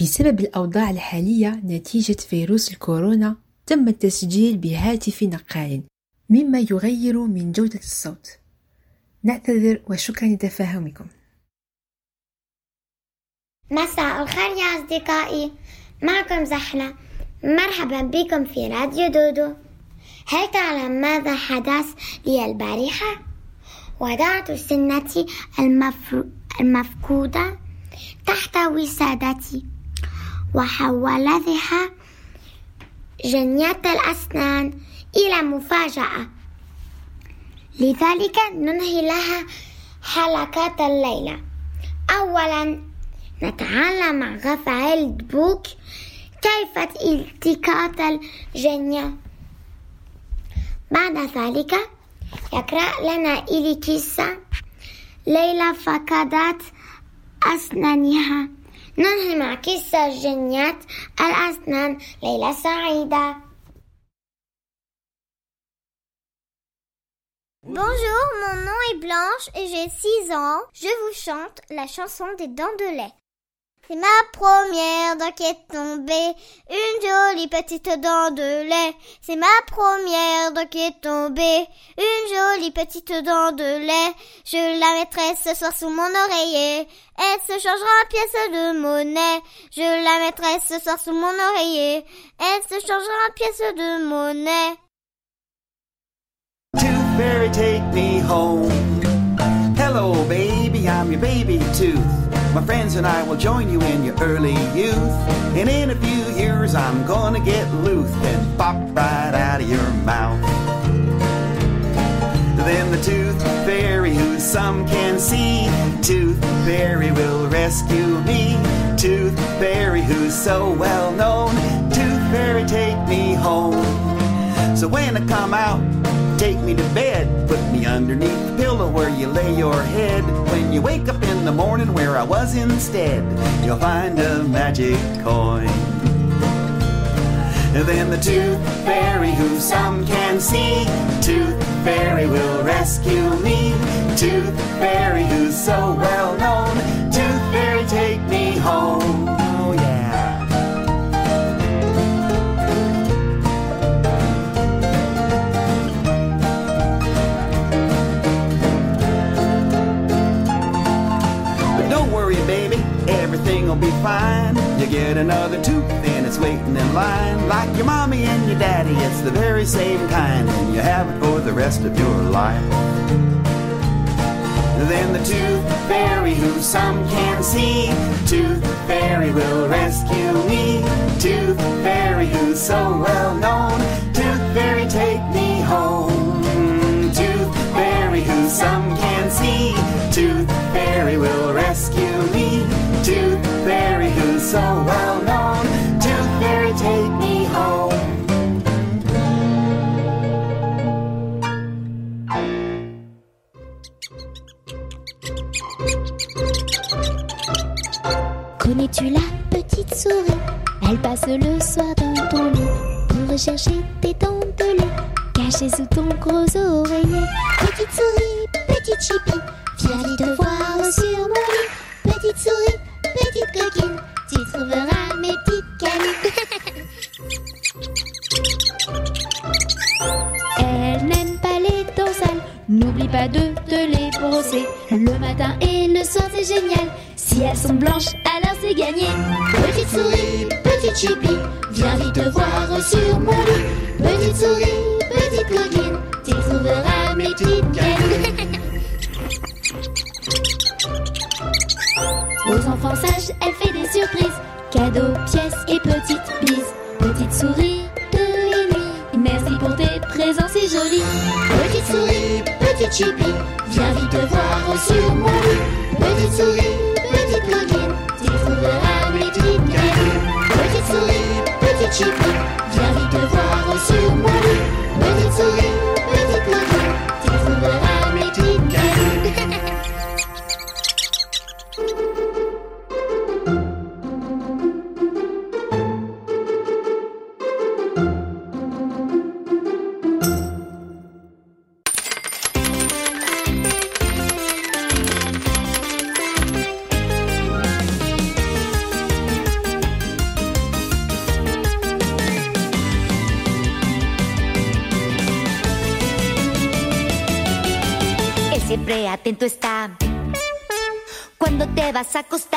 بسبب الأوضاع الحالية نتيجة فيروس الكورونا تم التسجيل بهاتف نقال مما يغير من جودة الصوت. نعتذر وشكرا لتفاهمكم. مساء الخير يا أصدقائي. معكم زحلة. مرحبا بكم في راديو دودو. هل تعلم ماذا حدث لي البارحة؟ وضعت سنتي المفر... المفقودة تحت وسادتي. وحولتها جنية الأسنان إلى مفاجأة. لذلك ننهي لها حلقات الليلة. أولا نتعلم مع غفعل بوك كيف التقاط الجنية. بعد ذلك يقرأ لنا إلي قصة ليلى فقدت أسنانها. ننهي مع قصة جنية الأسنان ليلى سعيدة Bonjour, mon nom est Blanche et j'ai 6 ans. Je vous chante la chanson des dents de lait. C'est ma première dent qui est tombée, une jolie petite dent de lait. C'est ma première dent qui est tombée, une jolie petite dent de lait. Je la mettrai ce soir sous mon oreiller, elle se changera en pièce de monnaie. Je la mettrai ce soir sous mon oreiller, elle se changera en pièce de monnaie. Your baby tooth. My friends and I will join you in your early youth. And in a few years, I'm gonna get loose and pop right out of your mouth. Then the tooth fairy, who some can see, tooth fairy will rescue me. Tooth fairy, who's so well known, tooth fairy, take me home. So when I come out, take me to bed. Put me underneath the pillow where you lay your head. When you wake up in the morning where I was instead, you'll find a magic coin. Then the tooth fairy, who some can see, tooth fairy will rescue me. Tooth fairy, Get another tooth and it's waiting in line. Like your mommy and your daddy, it's the very same kind, and you have it for the rest of your life. Then the tooth fairy, who some can see, tooth fairy will rescue me. Tooth fairy, who's so well known, tooth fairy, take me home. Tooth fairy, who some can see, tooth fairy will rescue me. Tooth fairy, who's so well Connais-tu la petite souris? Elle passe le soir dans ton lit pour rechercher tes dents de lait cachées sous ton gros oreiller. Petite souris, petite chipie, viens vite te voir sur mon lit. Petite souris, petite coquine, tu trouveras mes petites canines. Elle n'aime pas les dents sales. N'oublie pas de te les brosser. Le matin et le soir, c'est génial. Si elles sont blanches, alors c'est gagné. Petite souris, petite chipie, viens vite te voir sur mon lit. Petite souris, petite coquine, tu trouveras mes petites graines. Aux enfants sages, elle fait des surprises, cadeaux, pièces et petites bises. Petite souris de nuit, merci pour tes présents, c'est joli. Petite souris, petite chipie, viens vite te voir sur mon lit. Petite souris, Petit souris, petit chipot, viens vite voir sur Manu, petit souris. Vas a acostar,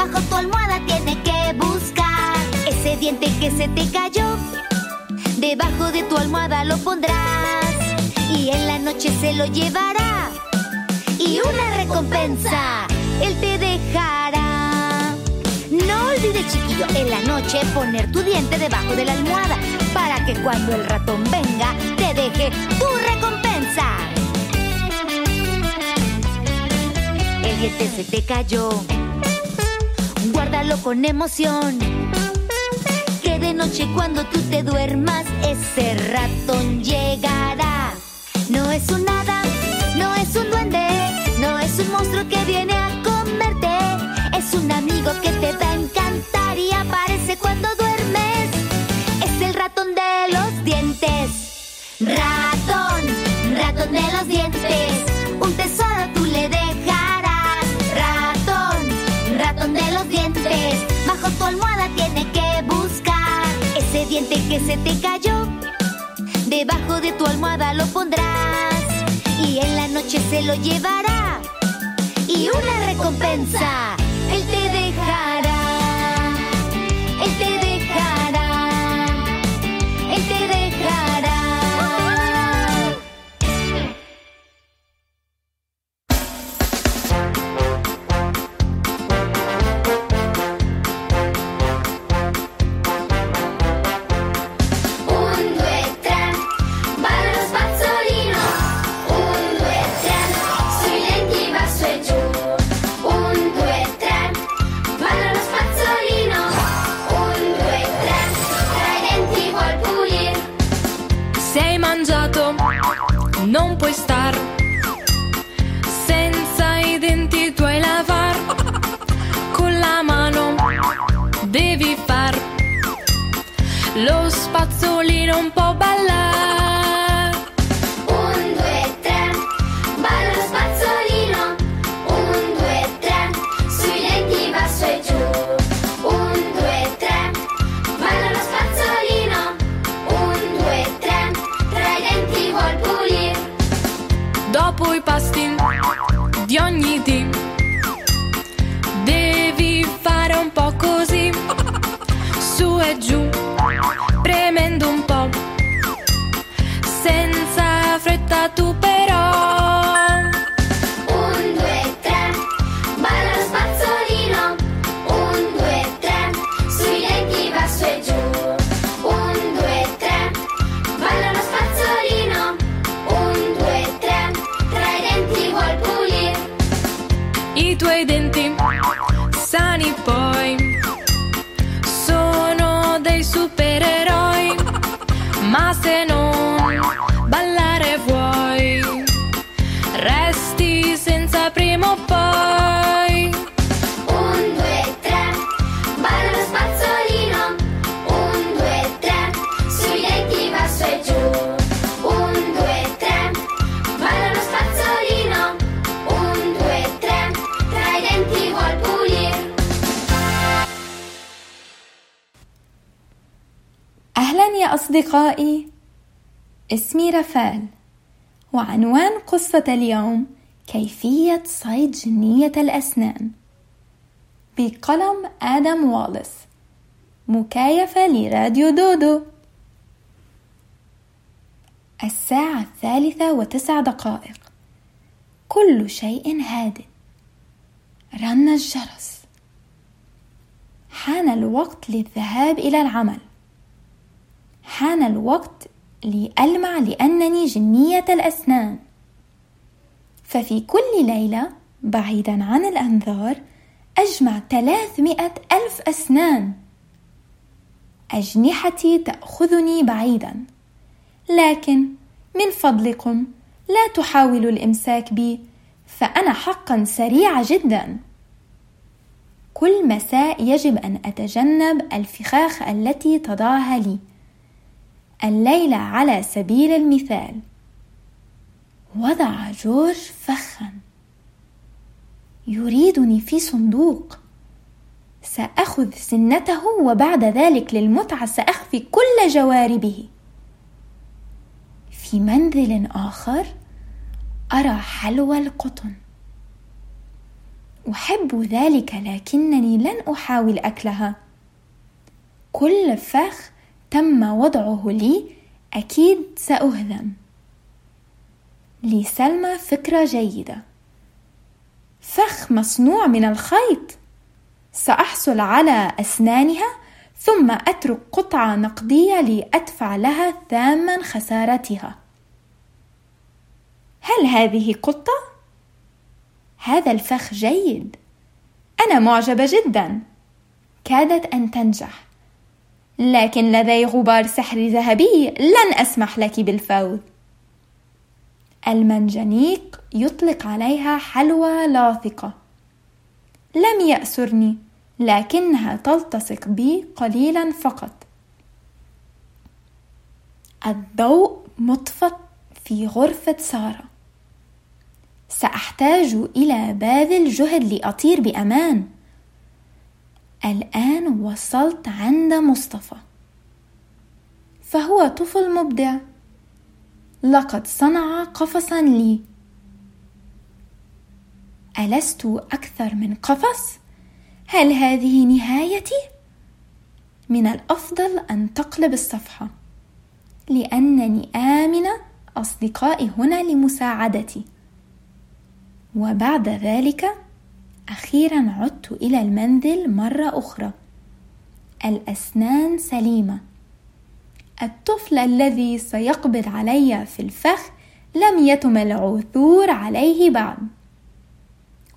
Bajo tu almohada tiene que buscar ese diente que se te cayó. Debajo de tu almohada lo pondrás y en la noche se lo llevará. Y una recompensa él te dejará. No olvides, chiquillo, en la noche poner tu diente debajo de la almohada para que cuando el ratón venga te deje tu recompensa. El diente se te cayó. Guárdalo con emoción. Que de noche cuando tú te duermas ese ratón llegará. No es un hada, no es un duende, no es un monstruo que viene a comerte. Es un amigo que te va a encantar y aparece cuando duermes. Es el ratón de los dientes. Ratón, que se te cayó. Debajo de tu almohada lo pondrás y en la noche se lo llevará. Y una recompensa, él te dejará. Él te dejará. أصدقائي اسمي رفال وعنوان قصة اليوم كيفية صيد جنية الأسنان. بقلم آدم والس مكايفة لراديو دودو. الساعة الثالثة وتسع دقائق. كل شيء هادئ. رن الجرس. حان الوقت للذهاب إلى العمل. حان الوقت لألمع لأنني جنية الأسنان. ففي كل ليلة بعيدا عن الأنظار أجمع ثلاثمائة ألف أسنان. أجنحتي تأخذني بعيدا لكن من فضلكم لا تحاولوا الإمساك بي فأنا حقا سريعة جدا. كل مساء يجب أن أتجنب الفخاخ التي تضعها لي. الليلة على سبيل المثال. وضع جورج فخا. يريدني في صندوق. سأخذ سنته وبعد ذلك للمتعة سأخفي كل جواربه. في منزل آخر أرى حلوى القطن. أحب ذلك لكنني لن أحاول أكلها. كل فخ تم وضعه لي أكيد سأهزم لسلمى فكرة جيدة. فخ مصنوع من الخيط. سأحصل على أسنانها ثم أترك قطعة نقدية لأدفع لها ثمن خسارتها. هل هذه قطة؟ هذا الفخ جيد. أنا معجبة جدا. كادت أن تنجح. لكن لدي غبار سحر ذهبي لن أسمح لك بالفوز. المنجنيق يطلق عليها حلوى لاصقة لم يأسرني لكنها تلتصق بي قليلا فقط. الضوء مطفى في غرفة سارة. سأحتاج إلى باذل جهد لأطير بأمان. الآن وصلت عند مصطفى فهو طفل مبدع لقد صنع قفصا لي ألست أكثر من قفص؟ هل هذه نهايتي؟ من الأفضل أن تقلب الصفحة لأنني آمنة أصدقائي هنا لمساعدتي وبعد ذلك أخيرا عدت إلى المنزل مرة أخرى. الأسنان سليمة. الطفل الذي سيقبض علي في الفخ لم يتم العثور عليه بعد.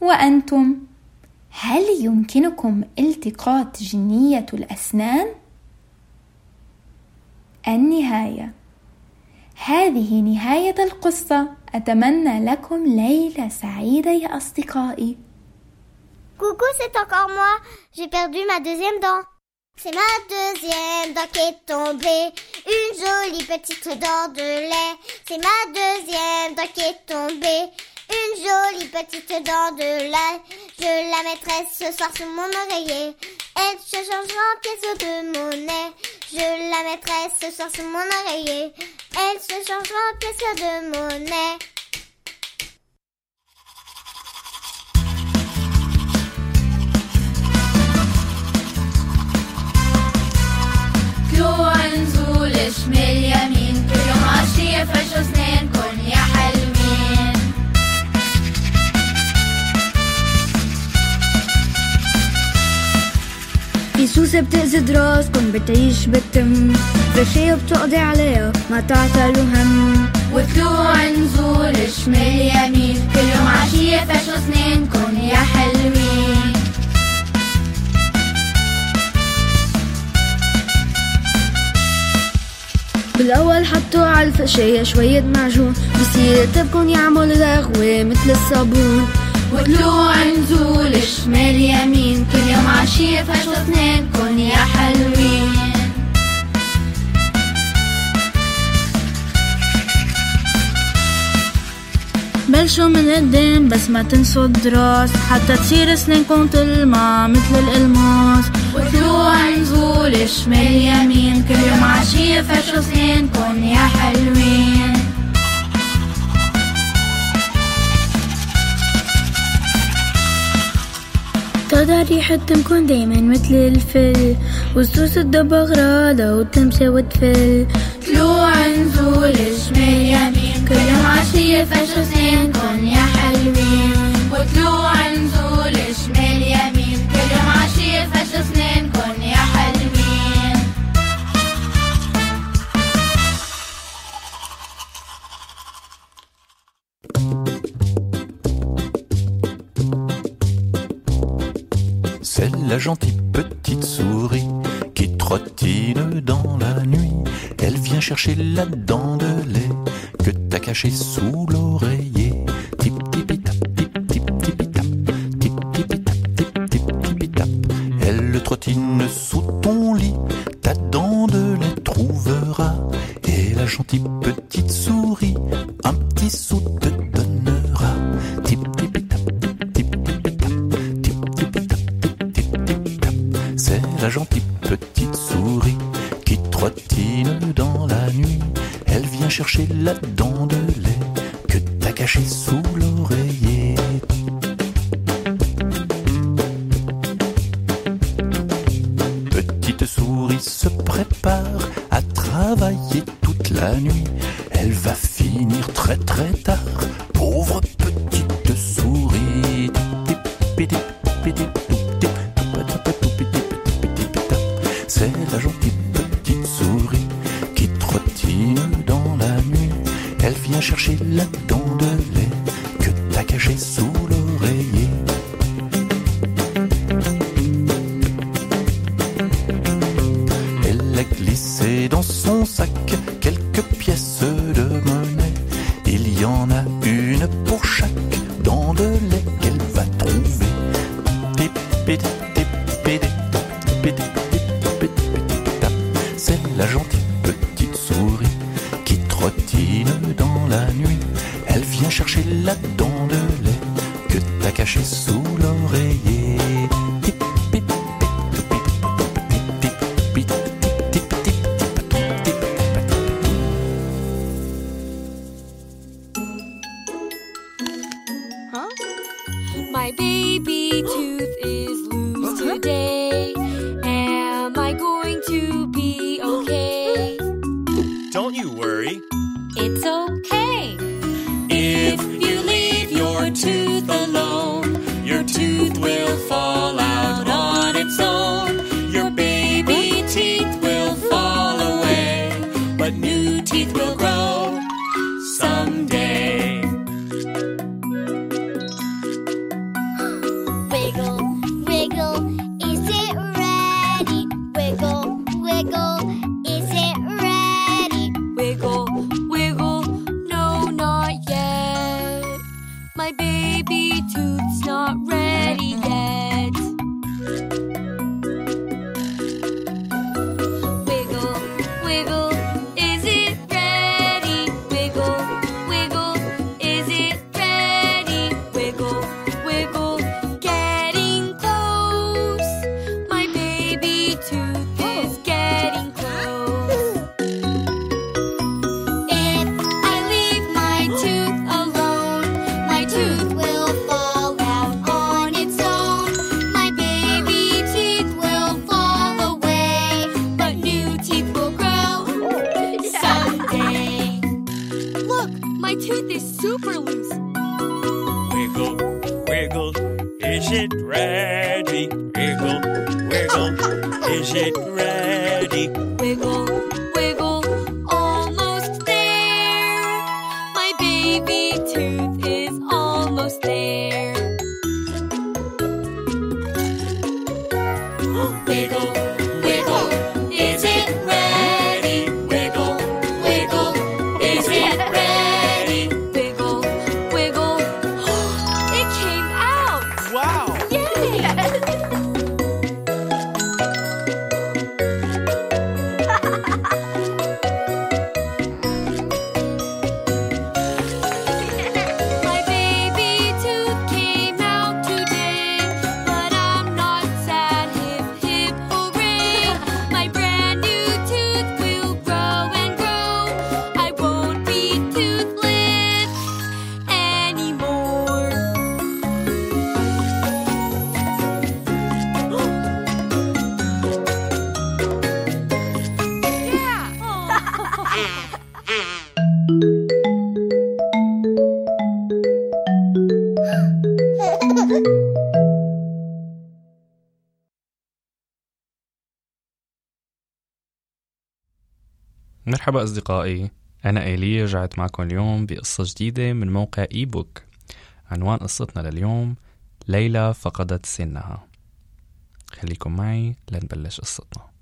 وأنتم هل يمكنكم التقاط جنية الأسنان؟ النهاية. هذه نهاية القصة. أتمنى لكم ليلة سعيدة يا أصدقائي. Coucou, c'est encore moi. J'ai perdu ma deuxième dent. C'est ma deuxième dent qui est tombée. Une jolie petite dent de lait. C'est ma deuxième dent qui est tombée. Une jolie petite dent de lait. Je la mettrai ce soir sous mon oreiller. Elle se changera en pièce de monnaie. Je la mettrai ce soir sous mon oreiller. Elle se changera en pièce de monnaie. نزول شمال يمين كل يوم اسنانكن يا حلوين بتأذي بتعيش بالتم فرشاية بتقضي عليها ما تعتلوا هم. وطلوع نزول شمال يمين كل يوم عشية فرشوا اسنانكن يا حلوين بالأول حطوا على الفقشاية شوية معجون بصير تبكن يعمل رغوة مثل الصابون. وطلوع نزول شمال يمين كل يوم عشية فرشوا اسنانكن يا حلوين. بلشوا من قدام بس ما تنسوا الدراس حتى تصير سنينكم تلمع مثل الألماس. وطلوع نزول شمال يمين كل يوم عشية فرشوا سنينكم يا حلوين. طالع ريحة تمكن دايما مثل الفل. وصوص الدب غرادة وتمشى وتفل. C'est la gentille petite souris qui trottine dans la nuit chercher là-dedans de lait que t'as caché sous l'oreiller. Tip tipi tip tip. Elle trottine sous ton lit, ta dent de lait trouvera et la gentille Elle vient chercher la dent de lait que t'as cachée sous le مرحبا أصدقائي أنا إيليا رجعت معكم اليوم بقصة جديدة من موقع إي بوك عنوان قصتنا لليوم ليلى فقدت سنها. خليكم معي لنبلش قصتنا.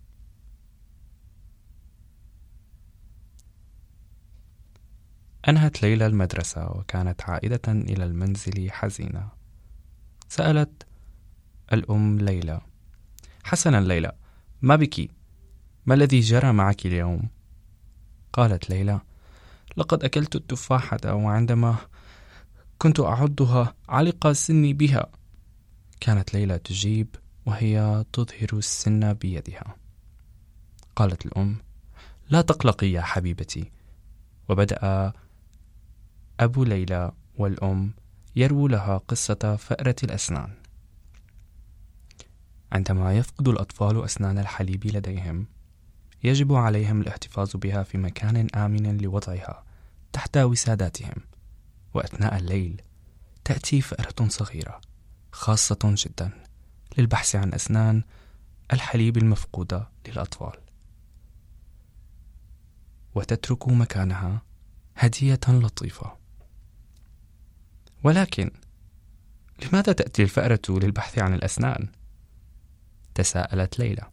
أنهت ليلى المدرسة وكانت عائدة إلى المنزل حزينة. سألت الأم ليلى حسنا ليلى ما بك؟ ما الذي جرى معك اليوم؟ قالت ليلى لقد أكلت التفاحة وعندما كنت اعضها علق سني بها. كانت ليلى تجيب وهي تظهر السن بيدها. قالت الأم لا تقلقي يا حبيبتي. وبدأ أبو ليلى والأم يرووا لها قصة فأرة الأسنان. عندما يفقد الأطفال أسنان الحليب لديهم يجب عليهم الاحتفاظ بها في مكان آمن لوضعها تحت وساداتهم. وأثناء الليل تأتي فأرة صغيرة خاصة جدا للبحث عن أسنان الحليب المفقودة للأطفال. وتترك مكانها هدية لطيفة. ولكن لماذا تأتي الفأرة للبحث عن الأسنان؟ تساءلت ليلى.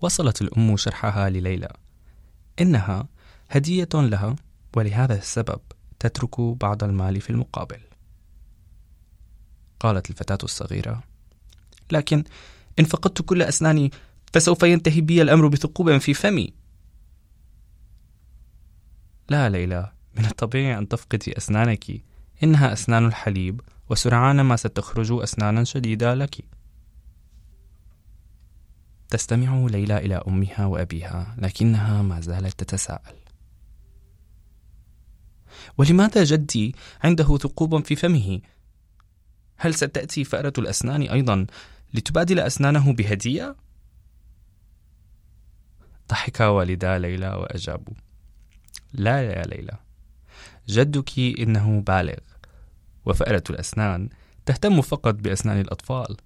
وصلت الأم شرحها لليلى. إنها هدية لها ولهذا السبب تترك بعض المال في المقابل. قالت الفتاة الصغيرة لكن إن فقدت كل أسناني فسوف ينتهي بي الأمر بثقوب في فمي. لا ليلى من الطبيعي أن تفقدي أسنانك إنها أسنان الحليب وسرعان ما ستخرج أسنانا شديدة لك تستمع ليلى إلى أمها وأبيها لكنها ما زالت تتساءل ولماذا جدي عنده ثقوب في فمه؟ هل ستأتي فأرة الأسنان أيضا لتبادل أسنانه بهدية؟ ضحك والدا ليلى وأجابوا لا يا ليلى جدك إنه بالغ. وفأرة الأسنان تهتم فقط بأسنان الأطفال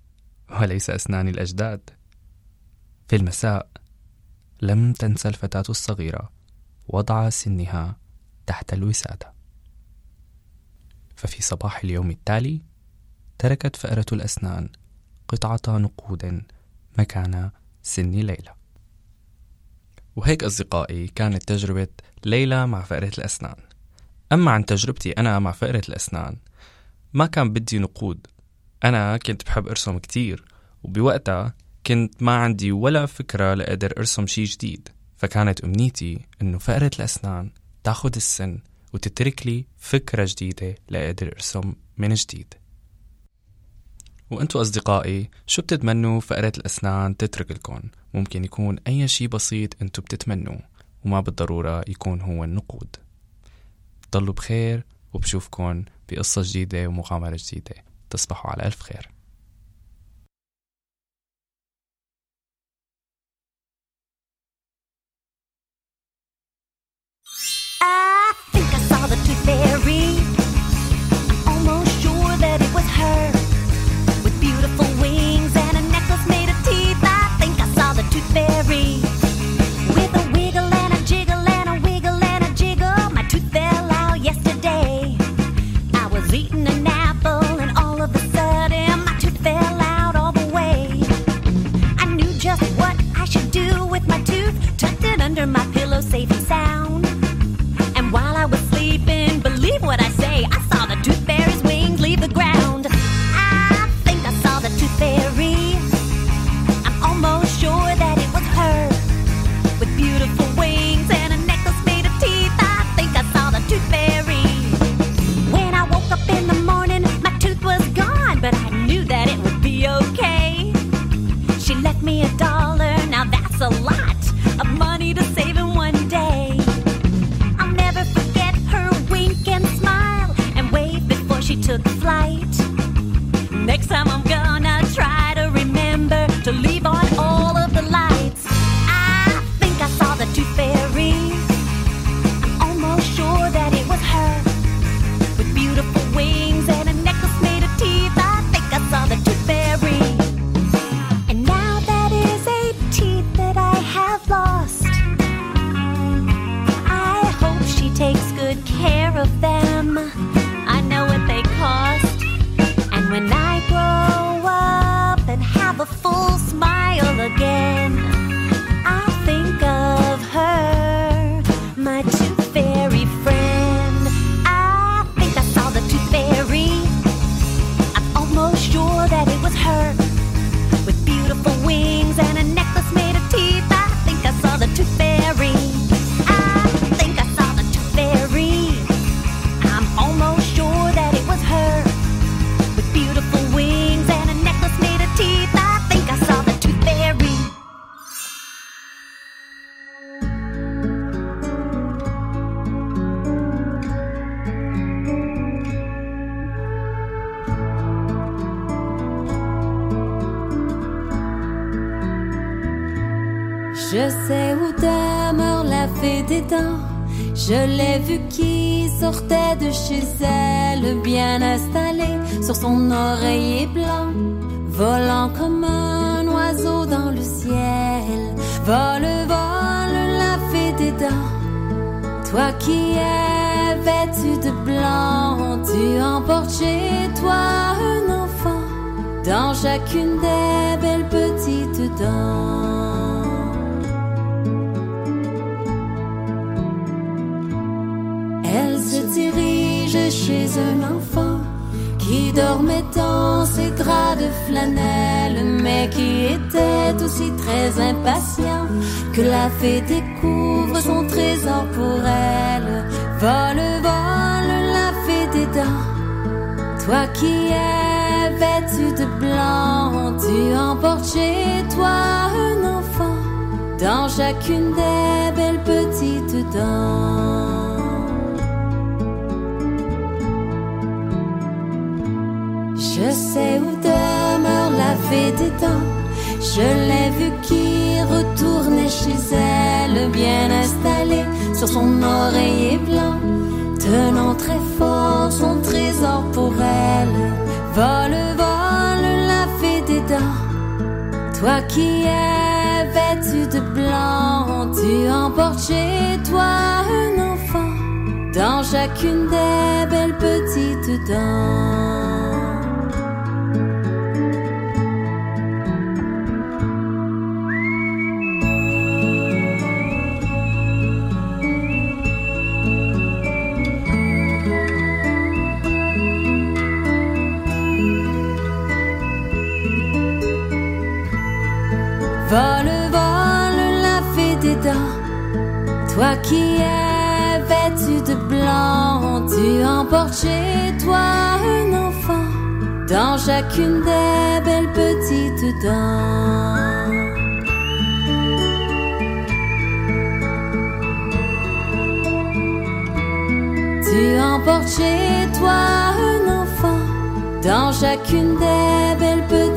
وليس أسنان الأجداد. في المساء لم تنسى الفتاة الصغيرة وضع سنها تحت الوسادة. ففي صباح اليوم التالي تركت فأرة الأسنان قطعة نقود مكان سن ليلى. وهيك أصدقائي كانت تجربة ليلى مع فأرة الأسنان. أما عن تجربتي أنا مع فأرة الأسنان ما كان بدي نقود. أنا كنت بحب أرسم كتير وبوقتها كنت ما عندي ولا فكرة لأقدر أرسم شي جديد. فكانت أمنيتي إنه فأرة الأسنان تاخد السن وتترك لي فكرة جديدة لأقدر أرسم من جديد. وأنتوا أصدقائي شو بتتمنوا فأرة الأسنان تترك لكم؟ ممكن يكون أي شي بسيط أنتوا بتتمنوه وما بالضرورة يكون هو النقود. ضلوا بخير وبشوفكن بقصة جديدة ومغامرة جديدة. تصبحوا على ألف خير. under my flight. Next time I'm chacune des belles petites dents. Elle se dirige chez un enfant qui dormait dans ses draps de flanelle, mais qui était aussi très impatient que la fée découvre son trésor pour elle. Vole, vole, la fée des dents. Toi qui es vêtu de blanc, tu emportes chez toi un enfant dans chacune des belles petites dents. Je sais où demeure la fée des dents. Je l'ai vue qui retournait chez elle, bien installée sur son oreiller blanc, tenant très fort son trésor pour elle. Vole, vole, la fée des dents. Toi qui es vêtu de blanc, tu emportes chez toi un enfant dans chacune des belles petites dents. Vole, vole, la fée des dents. Toi qui es vêtu de blanc, tu emportes chez toi un enfant dans chacune des belles petites dents. Tu emportes chez toi un enfant dans chacune des belles petites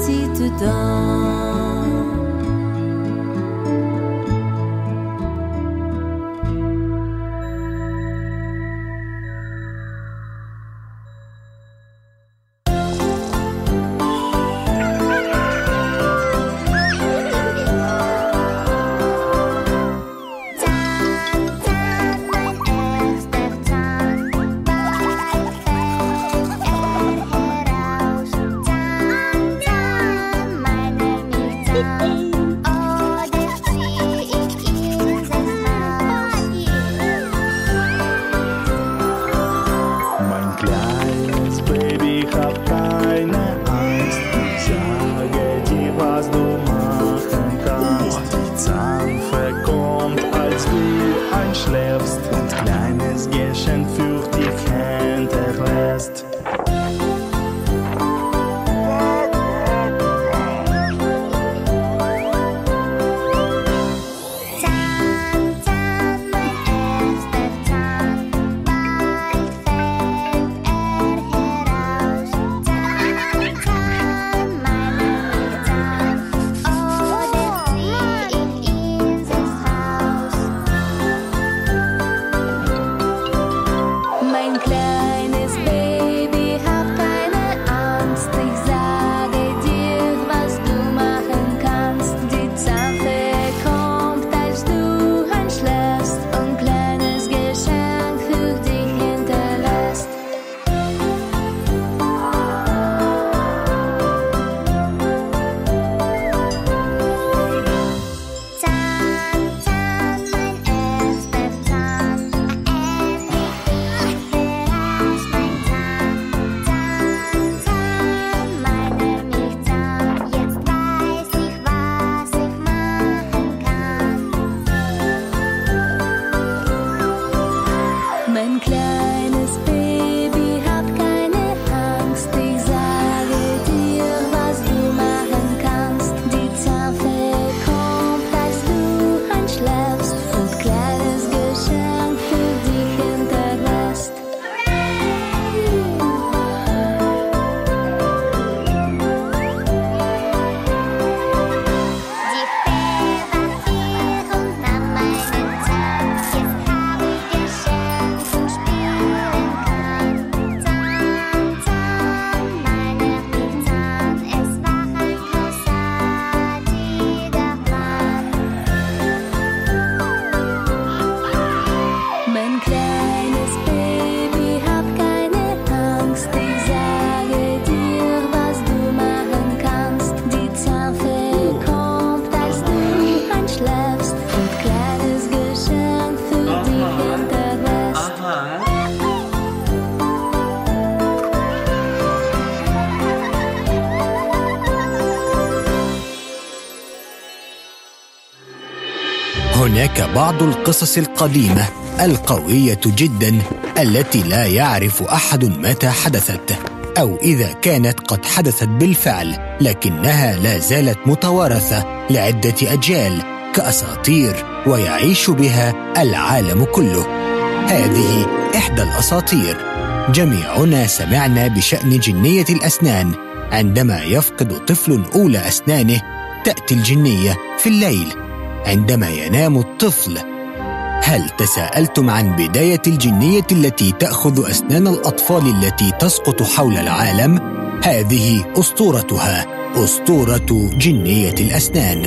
بعض القصص القديمة القوية جدا التي لا يعرف أحد متى حدثت أو إذا كانت قد حدثت بالفعل لكنها لا زالت متوارثة لعدة أجيال كأساطير ويعيش بها العالم كله. هذه إحدى الأساطير. جميعنا سمعنا بشأن جنية الأسنان. عندما يفقد طفل أولى أسنانه تأتي الجنية في الليل. عندما ينام الطفل هل تساءلتم عن بداية الجنية التي تأخذ أسنان الأطفال التي تسقط حول العالم؟ هذه أسطورتها أسطورة جنية الأسنان.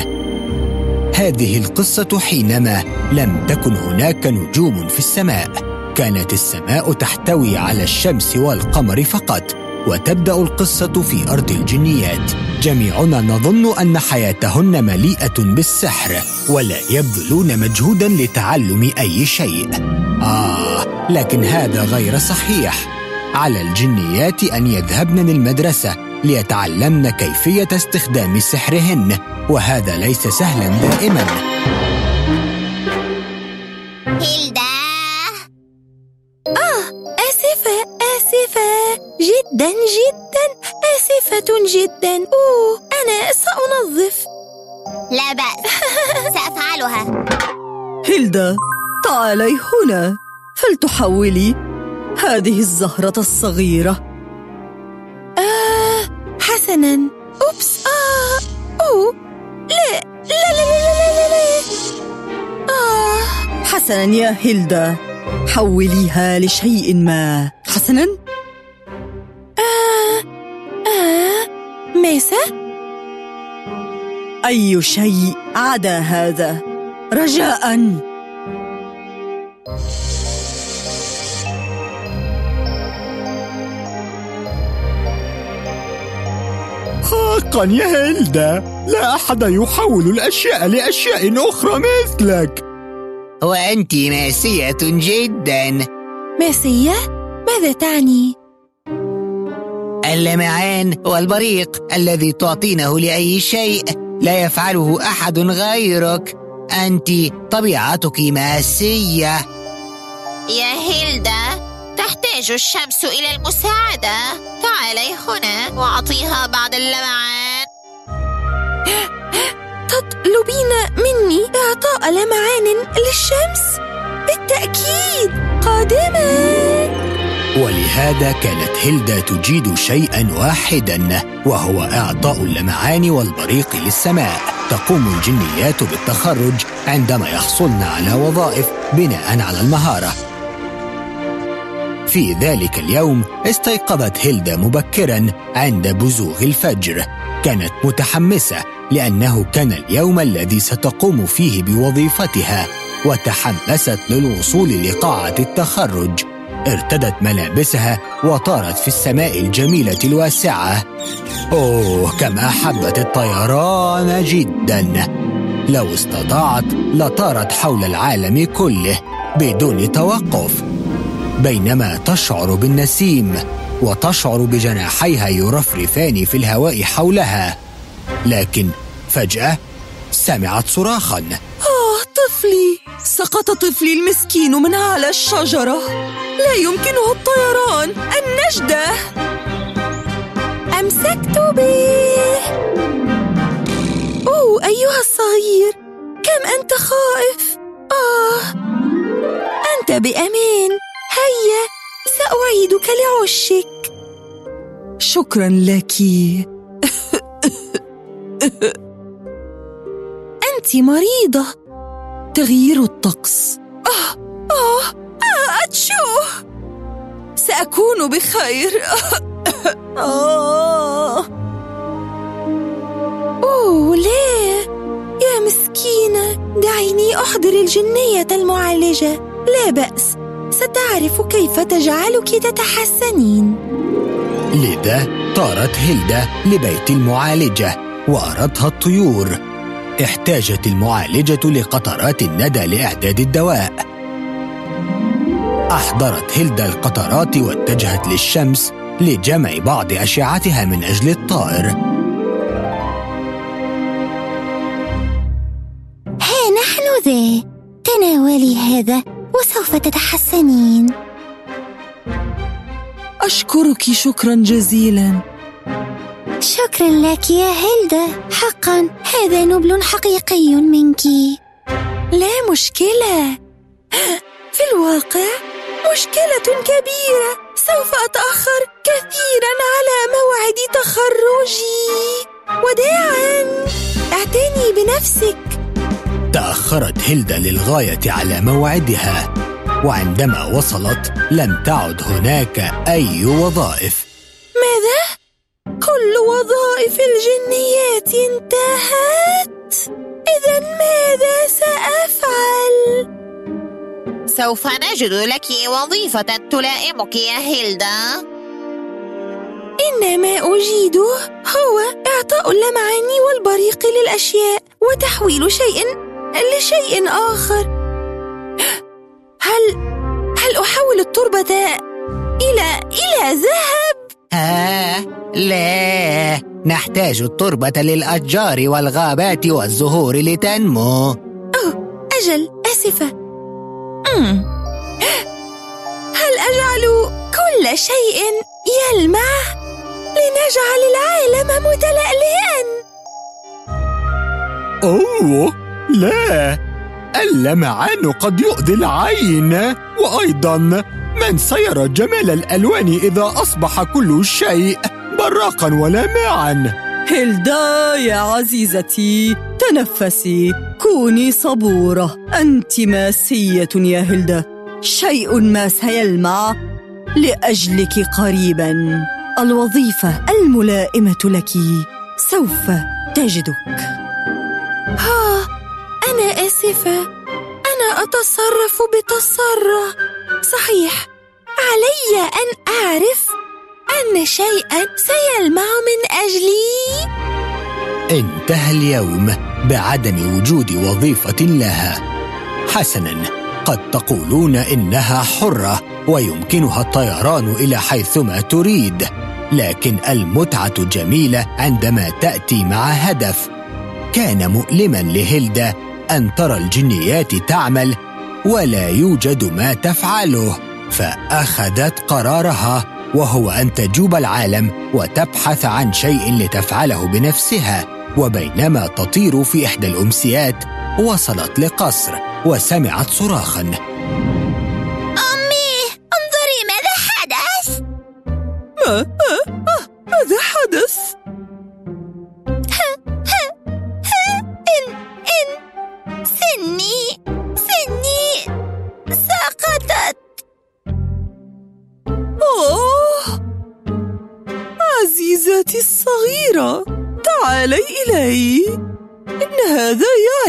هذه القصة حينما لم تكن هناك نجوم في السماء، كانت السماء تحتوي على الشمس والقمر فقط، وتبدأ القصة في أرض الجنيات جميعنا نظن أن حياتهن مليئة بالسحر ولا يبذلون مجهودا لتعلم أي شيء. آه لكن هذا غير صحيح. على الجنيات أن يذهبن للمدرسة ليتعلمن كيفية استخدام سحرهن وهذا ليس سهلا دائما. هيلدا. آه آسفة آسفة. جدا جدا. آسفة جدا. أوه أنا سأنظف. لا بأس. سأفعلها. هيلدا تعالي هنا. فلتحولي هذه الزهرة الصغيرة؟ آه حسنا. أوبس. آه أوه لا لا لا لا لا لا, لا. آه. حسنا يا هيلدا حوليها لشيء ما. حسنا؟ آه آه. ماذا؟ أي شيء عدا هذا. رجاءً. حقا يا هيلدا. لا أحد يحول الأشياء لأشياء أخرى مثلك. وأنت مأسية جدا. مأسية؟ ماذا تعني؟ اللمعان والبريق الذي تعطينه لأي شيء. لا يفعله أحد غيرك. أنت طبيعتك ماسية. يا هيلدا تحتاج الشمس إلى المساعدة. تعالي هنا وأعطيها بعض اللمعان. تطلبين مني إعطاء لمعان للشمس؟ بالتأكيد قادما. ولهذا كانت هيلدا تجيد شيئا واحدا وهو إعطاء اللمعان والبريق للسماء. تقوم الجنيات بالتخرج عندما يحصلن على وظائف بناء على المهارة. في ذلك اليوم استيقظت هيلدا مبكرا عند بزوغ الفجر. كانت متحمسة لأنه كان اليوم الذي ستقوم فيه بوظيفتها وتحمست للوصول لقاعة التخرج. ارتدت ملابسها وطارت في السماء الجميلة الواسعة. أوه كم أحبت الطيران جدا. لو استطاعت لطارت حول العالم كله بدون توقف. بينما تشعر بالنسيم وتشعر بجناحيها يرفرفان في الهواء حولها. لكن فجأة سمعت صراخا. طفلي. سقط طفلي المسكين من على الشجرة. لا يمكنه الطيران النجدة أمسكت به. أوه أيها الصغير كم أنت خائف. آه. أنت بأمان هيا سأعيدك لعشك. شكرا لك. أنت مريضة. تغيير الطقس. آه آه, آه أتشو. سأكون بخير. آه أوه لا يا مسكينة دعيني أحضر الجنية المعالجة. لا بأس ستعرف كيف تجعلك تتحسنين. لذا طارت هيلدا لبيت المعالجة وأردتها الطيور. احتاجت المعالجة لقطرات الندى لإعداد الدواء. أحضرت هيلدا القطرات واتجهت للشمس لجمع بعض أشعتها من أجل الطائر. ها نحن ذا تناولي هذا وسوف تتحسنين. أشكرك شكرا جزيلا. شكرا لك يا هيلدا. حقا هذا نبل حقيقي منك. لا مشكلة. في الواقع مشكلة كبيرة. سوف أتأخر كثيرا على موعد تخرجي. وداعا اعتني بنفسك. تأخرت هيلدا للغاية على موعدها. وعندما وصلت لم تعد هناك أي وظائف. ماذا؟ كل وظائف الجنيات انتهت إذا ماذا سأفعل؟ سوف نجد لك وظيفة تلائمك يا هيلدا إن ما أجيده هو إعطاء اللمعان والبريق للأشياء وتحويل شيء لشيء آخر هل هل أحول التربة إلى إلى ذهب؟ آه لا نحتاج التربة للأشجار والغابات والزهور لتنمو أوه أجل آسفة أمم. هل أجعل كل شيء يلمع لنجعل العالم متلألئا؟ أوه لا اللمعان قد يؤذي العين وأيضا من سيرى جمال الألوان إذا أصبح كل شيء براقا ولامعا هيلدا يا عزيزتي تنفسي كوني صبورة. أنت ماسية يا هيلدا شيء ما سيلمع لأجلك قريبا. الوظيفة الملائمة لك سوف تجدك. ها أنا آسفة. أنا أتصرف بتسرع صحيح شيئا سيلمع من أجلي. انتهى اليوم بعدم وجود وظيفة لها. حسنا قد تقولون إنها حرة ويمكنها الطيران إلى حيثما تريد لكن المتعة جميلة عندما تأتي مع هدف. كان مؤلما لهيلدا أن ترى الجنيات تعمل ولا يوجد ما تفعله فأخذت قرارها. وهو أن تجوب العالم وتبحث عن شيء لتفعله بنفسها وبينما تطير في إحدى الأمسيات وصلت لقصر وسمعت صراخا. أمي انظري ماذا حدث! ما؟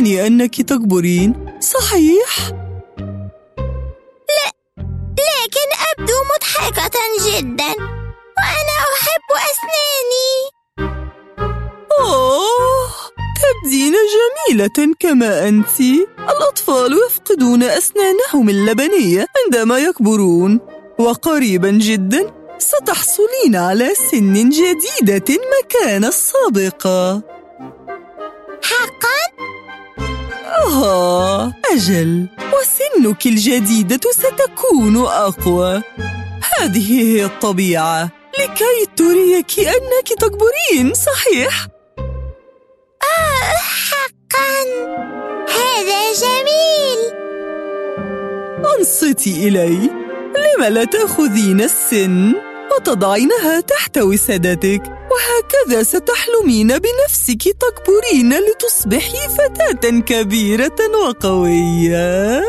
يعني أنك تكبرين صحيح؟ لا لكن أبدو مضحكة جدا وأنا أحب أسناني أوه تبدين جميلة كما أنت الأطفال يفقدون أسنانهم اللبنية عندما يكبرون وقريبا جدا ستحصلين على سن جديدة مكان السابقة حقا؟ آه أجل. وسنك الجديدة ستكون أقوى. هذه هي الطبيعة. لكي تريك أنك تكبرين صحيح؟ آه حقا. هذا جميل. أنصتي إلي. لم لا تأخذين السن؟ وتضعينها تحت وسادتك. وهكذا ستحلمين بنفسك تكبرين لتصبحي فتاة كبيرة وقوية.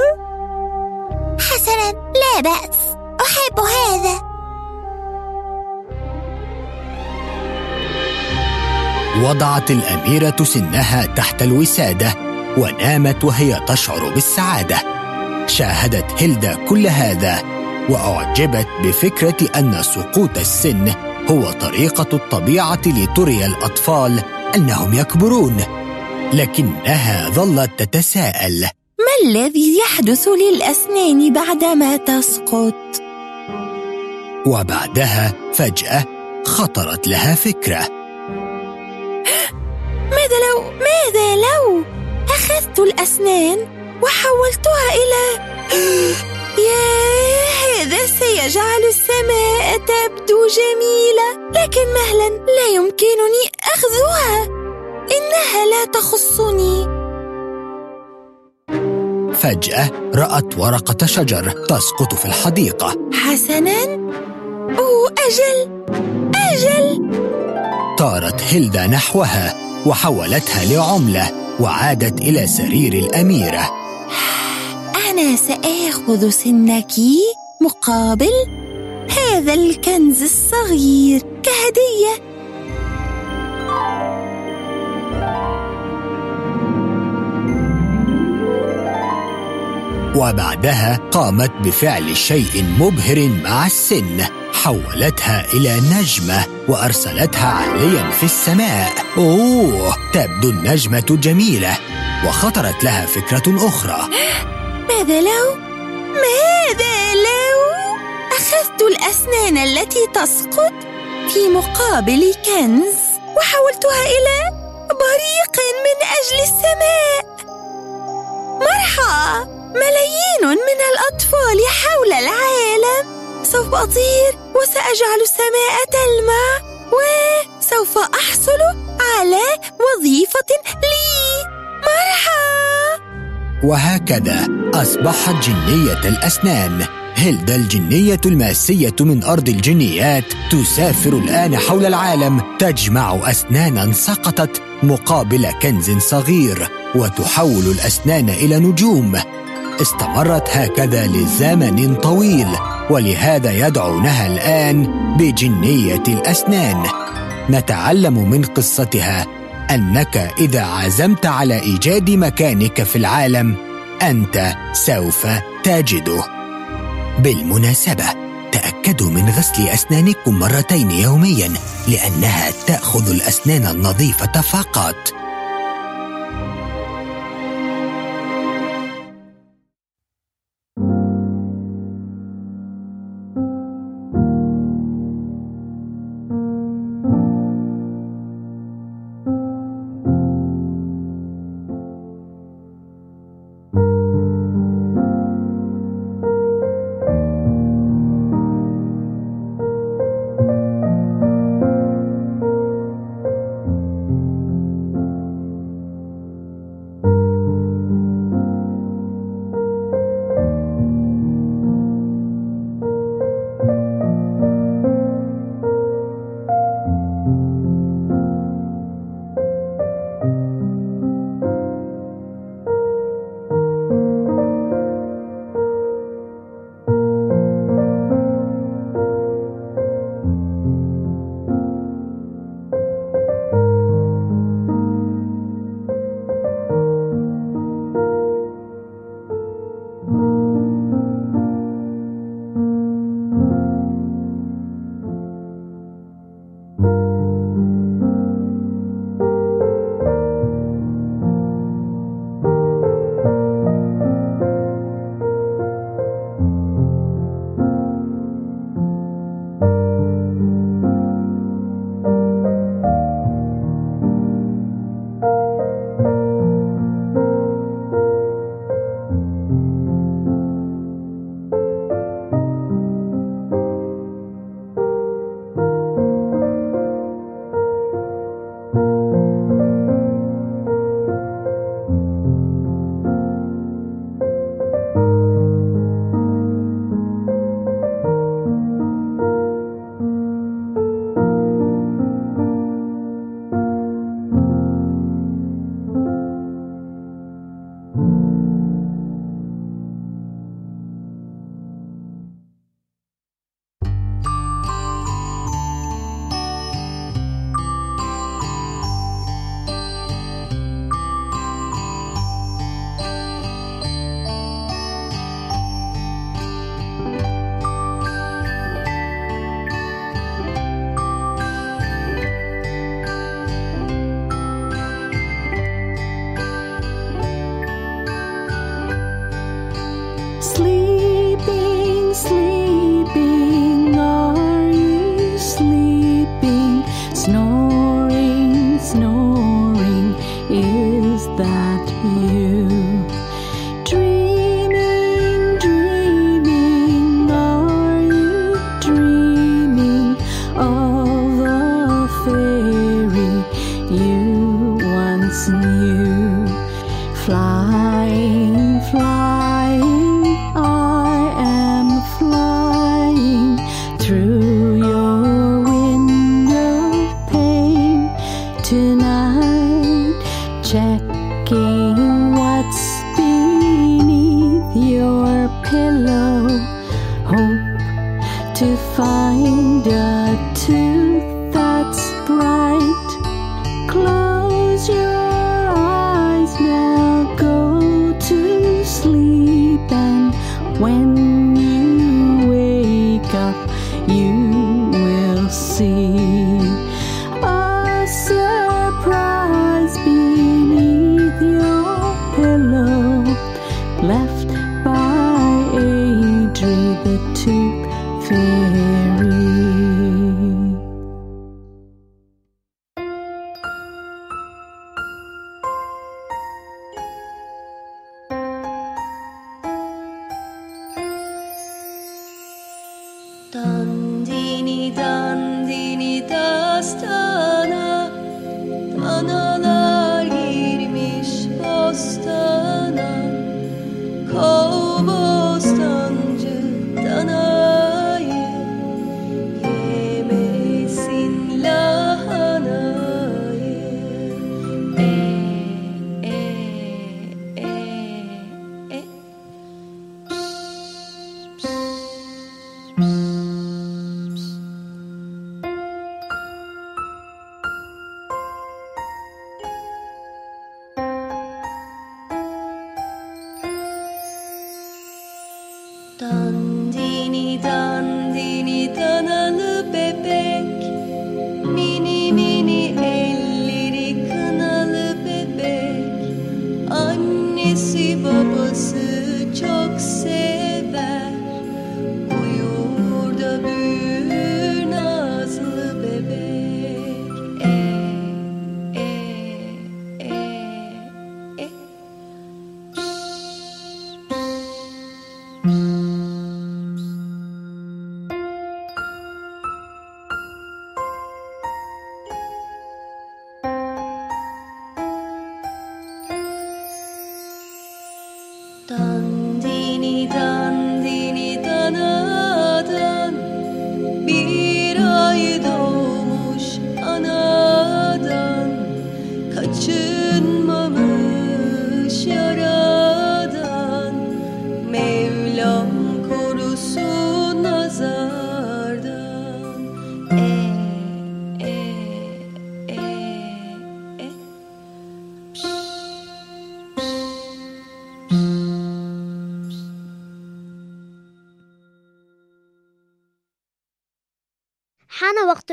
حسنا لا بأس. أحب هذا. وضعت الأميرة سنها تحت الوسادة ونامت وهي تشعر بالسعادة. شاهدت هيلدا كل هذا. وأعجبت بفكرة أن سقوط السن هو طريقة الطبيعة لتري الأطفال أنهم يكبرون لكنها ظلت تتساءل ما الذي يحدث للأسنان بعدما تسقط؟ وبعدها فجأة خطرت لها فكرة ماذا لو ماذا لو أخذت الأسنان وحولتها إلى يا هذا سيجعل السماء تبدو جميلة لكن مهلا لا يمكنني أخذها. إنها لا تخصني. فجأة رأت ورقة شجر تسقط في الحديقة. حسنا؟ أوه أجل أجل. طارت هيلدا نحوها وحولتها لعملة وعادت إلى سرير الأميرة. أنا سآخذ سنك مقابل هذا الكنز الصغير كهدية. وبعدها قامت بفعل شيء مبهر مع السن حولتها إلى نجمة وأرسلتها عاليا في السماء. أوه تبدو النجمة جميلة وخطرت لها فكرة أخرى. ماذا لو؟ ماذا لو؟ أخذت الأسنان التي تسقط في مقابل كنز وحولتها إلى بريق من أجل السماء. مرحى! ملايين من الأطفال حول العالم. سوف أطير وسأجعل السماء تلمع وسوف أحصل على وظيفة لي. مرحى! وهكذا أصبحت جنية الأسنان. هيلدا الجنية الماسية من أرض الجنيات تسافر الآن حول العالم تجمع أسنانا سقطت مقابل كنز صغير وتحول الأسنان إلى نجوم. استمرت هكذا لزمن طويل ولهذا يدعونها الآن بجنية الأسنان. نتعلم من قصتها. أنك إذا عزمت على إيجاد مكانك في العالم أنت سوف تجده. بالمناسبة تأكدوا من غسل أسنانكم مرتين يوميا لأنها تأخذ الأسنان النظيفة فقط.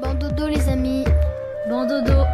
Bon doudou les amis. Bon doudou